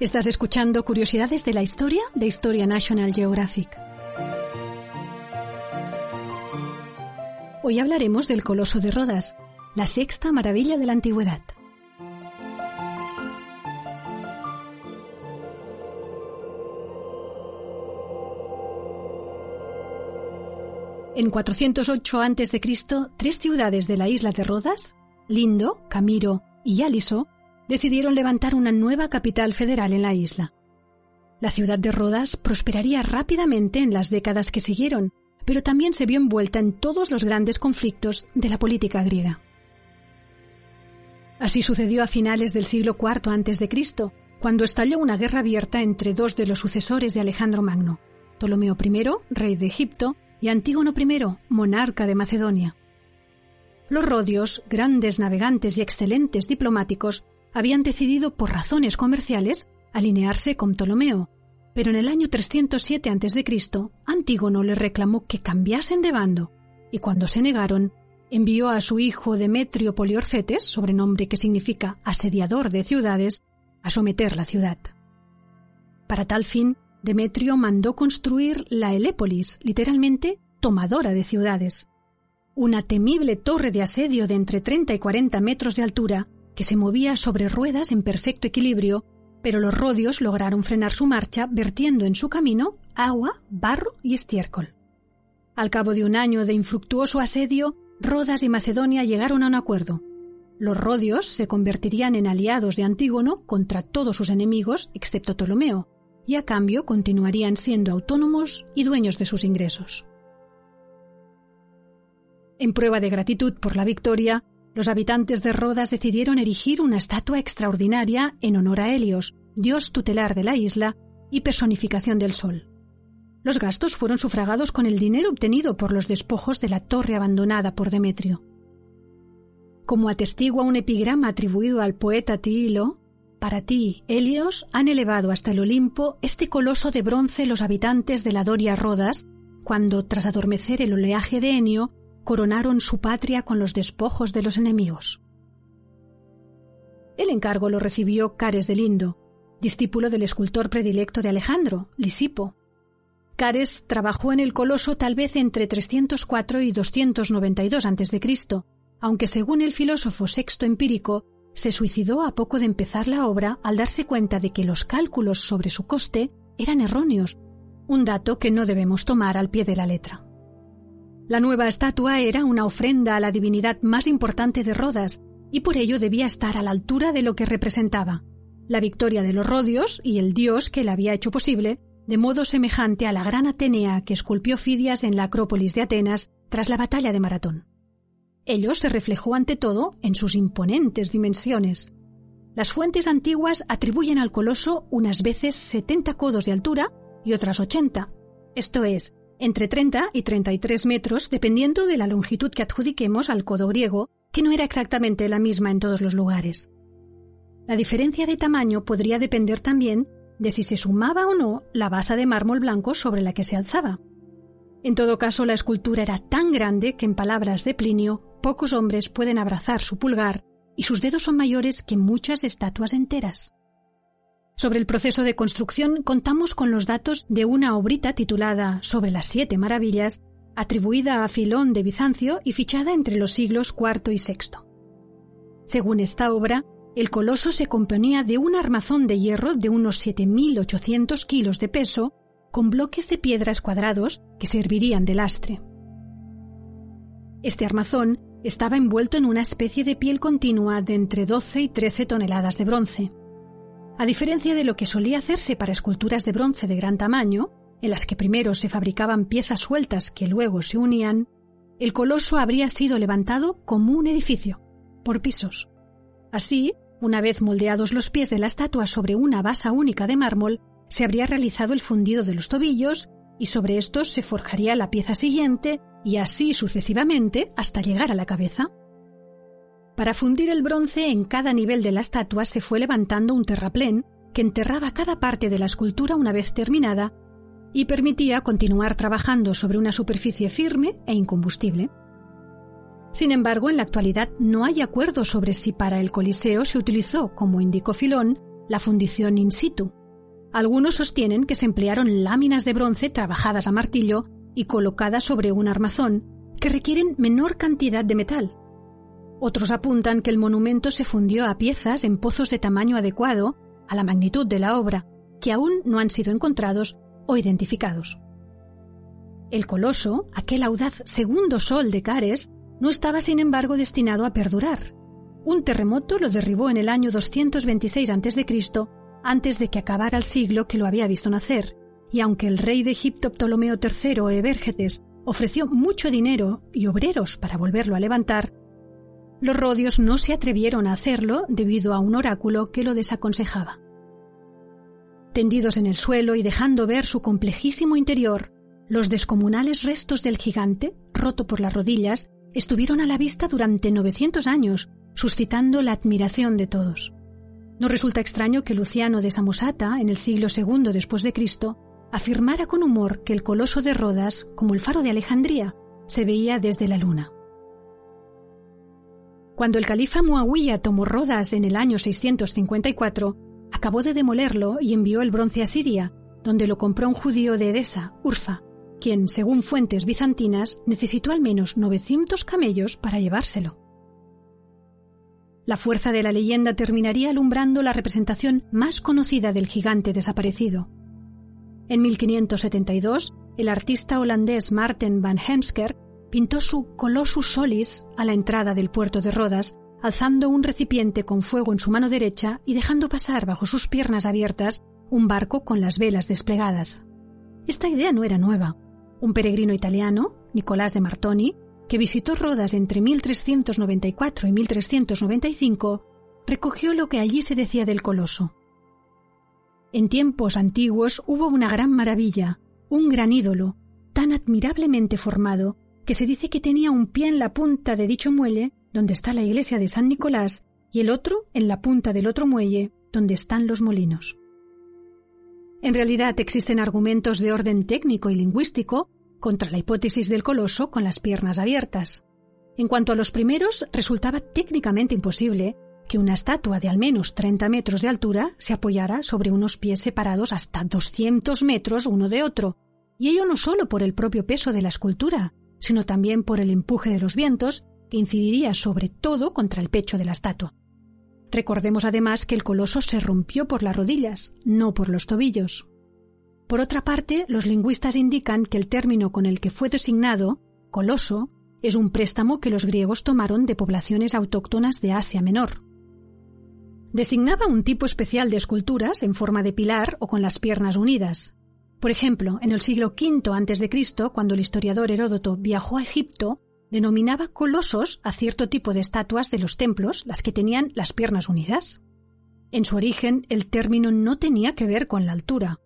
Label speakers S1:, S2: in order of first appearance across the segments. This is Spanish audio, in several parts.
S1: Estás escuchando Curiosidades de la Historia de Historia National Geographic. Hoy hablaremos del Coloso de Rodas, la sexta maravilla de la antigüedad. En 408 a.C., tres ciudades de la isla de Rodas, Lindo, Camiro y Yaliso, decidieron levantar una nueva capital federal en la isla. La ciudad de Rodas prosperaría rápidamente en las décadas que siguieron, pero también se vio envuelta en todos los grandes conflictos de la política griega. Así sucedió a finales del siglo IV a.C., cuando estalló una guerra abierta entre dos de los sucesores de Alejandro Magno, Ptolomeo I, rey de Egipto, y Antígono I, monarca de Macedonia. Los rodios, grandes navegantes y excelentes diplomáticos, habían decidido por razones comerciales alinearse con Ptolomeo, pero en el año 307 a.C. Antígono le reclamó que cambiasen de bando, y cuando se negaron, envió a su hijo Demetrio Poliorcetes, sobrenombre que significa asediador de ciudades, a someter la ciudad. Para tal fin, Demetrio mandó construir la Helépolis, literalmente tomadora de ciudades. Una temible torre de asedio de entre 30 y 40 metros de altura que se movía sobre ruedas en perfecto equilibrio, pero los rodios lograron frenar su marcha vertiendo en su camino agua, barro y estiércol. Al cabo de un año de infructuoso asedio, Rodas y Macedonia llegaron a un acuerdo. Los rodios se convertirían en aliados de Antígono contra todos sus enemigos, excepto Ptolomeo, y a cambio continuarían siendo autónomos y dueños de sus ingresos. En prueba de gratitud por la victoria, los habitantes de Rodas decidieron erigir una estatua extraordinaria en honor a Helios, dios tutelar de la isla y personificación del sol. Los gastos fueron sufragados con el dinero obtenido por los despojos de la torre abandonada por Demetrio. Como atestigua un epigrama atribuido al poeta Tilo, para ti, Helios, han elevado hasta el Olimpo este coloso de bronce los habitantes de la Doria Rodas, cuando, tras adormecer el oleaje de Enio, coronaron su patria con los despojos de los enemigos. El encargo lo recibió Cares de Lindo, discípulo del escultor predilecto de Alejandro, Lisipo. Cares trabajó en el coloso tal vez entre 304 y 292 a.C., aunque según el filósofo Sexto Empírico, se suicidó a poco de empezar la obra al darse cuenta de que los cálculos sobre su coste eran erróneos, un dato que no debemos tomar al pie de la letra. La nueva estatua era una ofrenda a la divinidad más importante de Rodas, y por ello debía estar a la altura de lo que representaba, la victoria de los Rodios y el dios que la había hecho posible, de modo semejante a la gran Atenea que esculpió Fidias en la Acrópolis de Atenas tras la batalla de Maratón. Ello se reflejó ante todo en sus imponentes dimensiones. Las fuentes antiguas atribuyen al coloso unas veces 70 codos de altura y otras 80, esto es, entre 30 y 33 metros, dependiendo de la longitud que adjudiquemos al codo griego, que no era exactamente la misma en todos los lugares. La diferencia de tamaño podría depender también de si se sumaba o no la base de mármol blanco sobre la que se alzaba. En todo caso, la escultura era tan grande que, en palabras de Plinio, pocos hombres pueden abrazar su pulgar y sus dedos son mayores que muchas estatuas enteras. Sobre el proceso de construcción contamos con los datos de una obrita titulada Sobre las siete maravillas, atribuida a Filón de Bizancio y fichada entre los siglos IV y VI. Según esta obra, el coloso se componía de un armazón de hierro de unos 7.800 kilos de peso, con bloques de piedras cuadrados que servirían de lastre. Este armazón estaba envuelto en una especie de piel continua de entre 12 y 13 toneladas de bronce. A diferencia de lo que solía hacerse para esculturas de bronce de gran tamaño, en las que primero se fabricaban piezas sueltas que luego se unían, el coloso habría sido levantado como un edificio, por pisos. Así, Una vez moldeados los pies de la estatua sobre una basa única de mármol, se habría realizado el fundido de los tobillos y sobre estos se forjaría la pieza siguiente y así sucesivamente hasta llegar a la cabeza. Para fundir el bronce en cada nivel de la estatua se fue levantando un terraplén que enterraba cada parte de la escultura una vez terminada y permitía continuar trabajando sobre una superficie firme e incombustible. Sin embargo, en la actualidad no hay acuerdo sobre si para el Coliseo se utilizó, como indicó Filón, la fundición in situ. Algunos sostienen que se emplearon láminas de bronce trabajadas a martillo y colocadas sobre un armazón, que requieren menor cantidad de metal. Otros apuntan que el monumento se fundió a piezas en pozos de tamaño adecuado a la magnitud de la obra, que aún no han sido encontrados o identificados. El coloso, aquel audaz segundo sol de Cares, no estaba sin embargo destinado a perdurar. Un terremoto lo derribó en el año 226 a.C., antes de que acabara el siglo que lo había visto nacer, y aunque el rey de Egipto Ptolomeo III Evergetes ofreció mucho dinero y obreros para volverlo a levantar, los rodios no se atrevieron a hacerlo debido a un oráculo que lo desaconsejaba. Tendidos en el suelo y dejando ver su complejísimo interior, los descomunales restos del gigante, roto por las rodillas, estuvieron a la vista durante 900 años, suscitando la admiración de todos. No resulta extraño que Luciano de Samosata, en el siglo II después de Cristo, afirmara con humor que el coloso de Rodas, como el faro de Alejandría, se veía desde la luna. Cuando el califa Muawiyah tomó Rodas en el año 654, acabó de demolerlo y envió el bronce a Siria, donde lo compró un judío de Edesa, Urfa, quien, según fuentes bizantinas, necesitó al menos 900 camellos para llevárselo. La fuerza de la leyenda terminaría alumbrando la representación más conocida del gigante desaparecido. En 1572, el artista holandés Marten van Heemsker pintó su Colossus Solis a la entrada del puerto de Rodas, alzando un recipiente con fuego en su mano derecha y dejando pasar bajo sus piernas abiertas un barco con las velas desplegadas. Esta idea no era nueva. Un peregrino italiano, Nicolás de Martoni, que visitó Rodas entre 1394 y 1395, recogió lo que allí se decía del coloso. En tiempos antiguos hubo una gran maravilla, un gran ídolo, tan admirablemente formado que se dice que tenía un pie en la punta de dicho muelle, donde está la iglesia de San Nicolás, y el otro en la punta del otro muelle, donde están los molinos. En realidad existen argumentos de orden técnico y lingüístico contra la hipótesis del coloso con las piernas abiertas. En cuanto a los primeros, resultaba técnicamente imposible que una estatua de al menos 30 metros de altura se apoyara sobre unos pies separados hasta 200 metros uno de otro, y ello no solo por el propio peso de la escultura, sino también por el empuje de los vientos que incidiría sobre todo contra el pecho de la estatua. Recordemos además que el coloso se rompió por las rodillas, no por los tobillos. Por otra parte, los lingüistas indican que el término con el que fue designado, coloso, es un préstamo que los griegos tomaron de poblaciones autóctonas de Asia Menor. Designaba un tipo especial de esculturas en forma de pilar o con las piernas unidas. Por ejemplo, en el siglo V a.C., cuando el historiador Heródoto viajó a Egipto, denominaba colosos a cierto tipo de estatuas de los templos, las que tenían las piernas unidas. En su origen, el término no tenía que ver con la altura,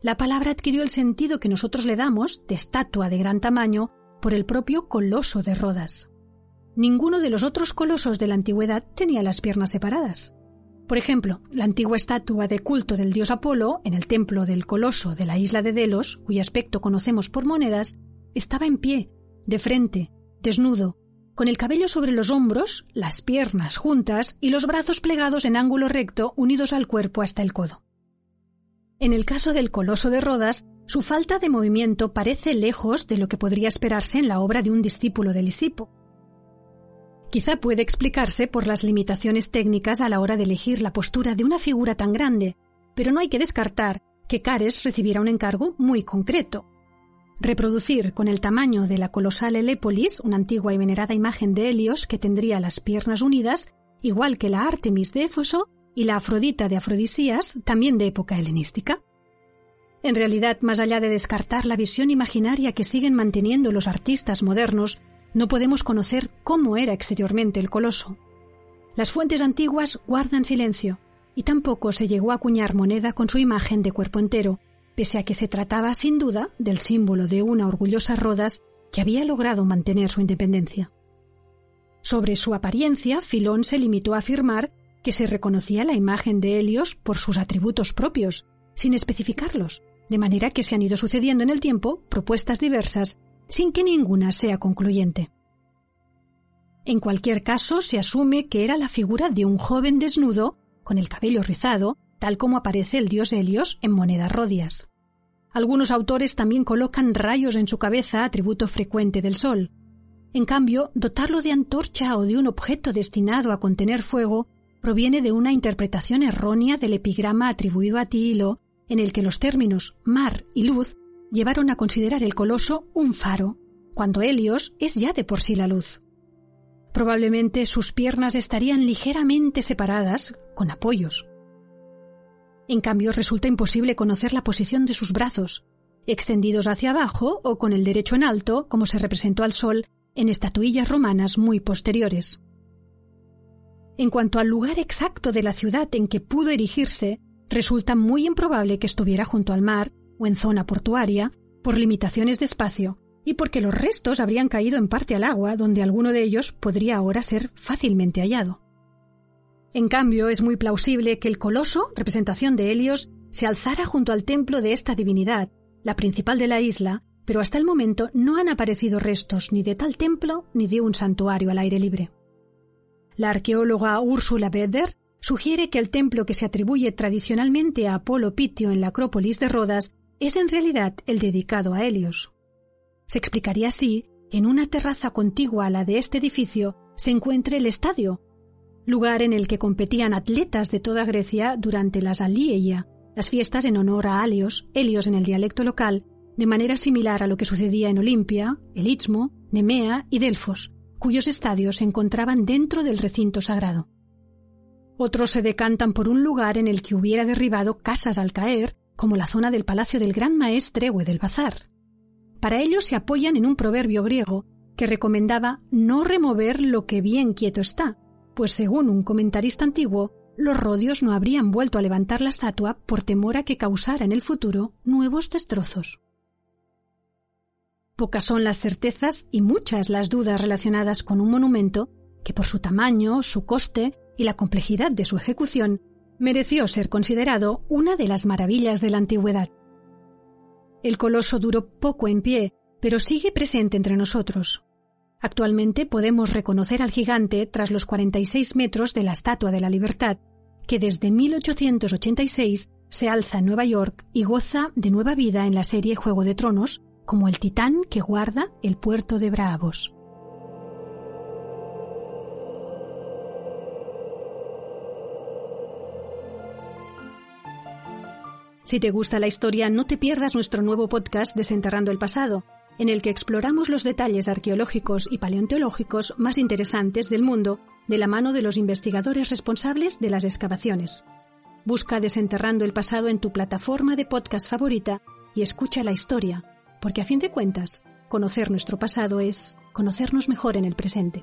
S1: la palabra adquirió el sentido que nosotros le damos de estatua de gran tamaño por el propio coloso de Rodas. Ninguno de los otros colosos de la antigüedad tenía las piernas separadas. Por ejemplo, la antigua estatua de culto del dios Apolo en el templo del Coloso de la isla de Delos, cuyo aspecto conocemos por monedas, estaba en pie, de frente, desnudo, con el cabello sobre los hombros, las piernas juntas y los brazos plegados en ángulo recto unidos al cuerpo hasta el codo. En el caso del Coloso de Rodas, su falta de movimiento parece lejos de lo que podría esperarse en la obra de un discípulo de Lisipo. Quizá puede explicarse por las limitaciones técnicas a la hora de elegir la postura de una figura tan grande, pero no hay que descartar que Cares recibiera un encargo muy concreto. Reproducir con el tamaño de la colosal Helépolis, una antigua y venerada imagen de Helios que tendría las piernas unidas, igual que la Artemis de Éfoso, y la Afrodita de Afrodisías, también de época helenística. En realidad, más allá de descartar la visión imaginaria que siguen manteniendo los artistas modernos, no podemos conocer cómo era exteriormente el coloso. Las fuentes antiguas guardan silencio, y tampoco se llegó a acuñar moneda con su imagen de cuerpo entero, pese a que se trataba sin duda del símbolo de una orgullosa Rodas que había logrado mantener su independencia. Sobre su apariencia, Filón se limitó a afirmar que se reconocía la imagen de Helios por sus atributos propios, sin especificarlos, de manera que se han ido sucediendo en el tiempo propuestas diversas, sin que ninguna sea concluyente. En cualquier caso, se asume que era la figura de un joven desnudo, con el cabello rizado, tal como aparece el dios Helios en monedas rodias. Algunos autores también colocan rayos en su cabeza, atributo frecuente del Sol. En cambio, dotarlo de antorcha o de un objeto destinado a contener fuego proviene de una interpretación errónea del epigrama atribuido a Tilo, en el que los términos mar y luz llevaron a considerar el coloso un faro, cuando Helios es ya de por sí la luz. Probablemente sus piernas estarían ligeramente separadas, con apoyos. En cambio, resulta imposible conocer la posición de sus brazos, extendidos hacia abajo o con el derecho en alto, como se representó al sol en estatuillas romanas muy posteriores. En cuanto al lugar exacto de la ciudad en que pudo erigirse, resulta muy improbable que estuviera junto al mar o en zona portuaria, por limitaciones de espacio, y porque los restos habrían caído en parte al agua, donde alguno de ellos podría ahora ser fácilmente hallado. En cambio, es muy plausible que el coloso, representación de Helios, se alzara junto al templo de esta divinidad, la principal de la isla, pero hasta el momento no han aparecido restos ni de tal templo ni de un santuario al aire libre. La arqueóloga Úrsula Beder sugiere que el templo que se atribuye tradicionalmente a Apolo Pitio en la Acrópolis de Rodas es en realidad el dedicado a Helios. Se explicaría así que en una terraza contigua a la de este edificio se encuentre el estadio, lugar en el que competían atletas de toda Grecia durante las Alieia, las fiestas en honor a Helios, Helios en el dialecto local, de manera similar a lo que sucedía en Olimpia, el Istmo, Nemea y Delfos, cuyos estadios se encontraban dentro del recinto sagrado. Otros se decantan por un lugar en el que hubiera derribado casas al caer, como la zona del palacio del gran maestre o del bazar. Para ello se apoyan en un proverbio griego que recomendaba no remover lo que bien quieto está, pues según un comentarista antiguo, los rodios no habrían vuelto a levantar la estatua por temor a que causara en el futuro nuevos destrozos. Pocas son las certezas y muchas las dudas relacionadas con un monumento que por su tamaño, su coste y la complejidad de su ejecución mereció ser considerado una de las maravillas de la antigüedad. El coloso duró poco en pie, pero sigue presente entre nosotros, Actualmente podemos reconocer al gigante tras los 46 metros de la Estatua de la Libertad, que desde 1886 se alza en Nueva York y goza de nueva vida en la serie Juego de Tronos como el titán que guarda el puerto de Bravos. Si te gusta la historia, no te pierdas nuestro nuevo podcast Desenterrando el Pasado, en el que exploramos los detalles arqueológicos y paleontológicos más interesantes del mundo de la mano de los investigadores responsables de las excavaciones. Busca Desenterrando el pasado en tu plataforma de podcast favorita y escucha la historia, porque a fin de cuentas, conocer nuestro pasado es conocernos mejor en el presente.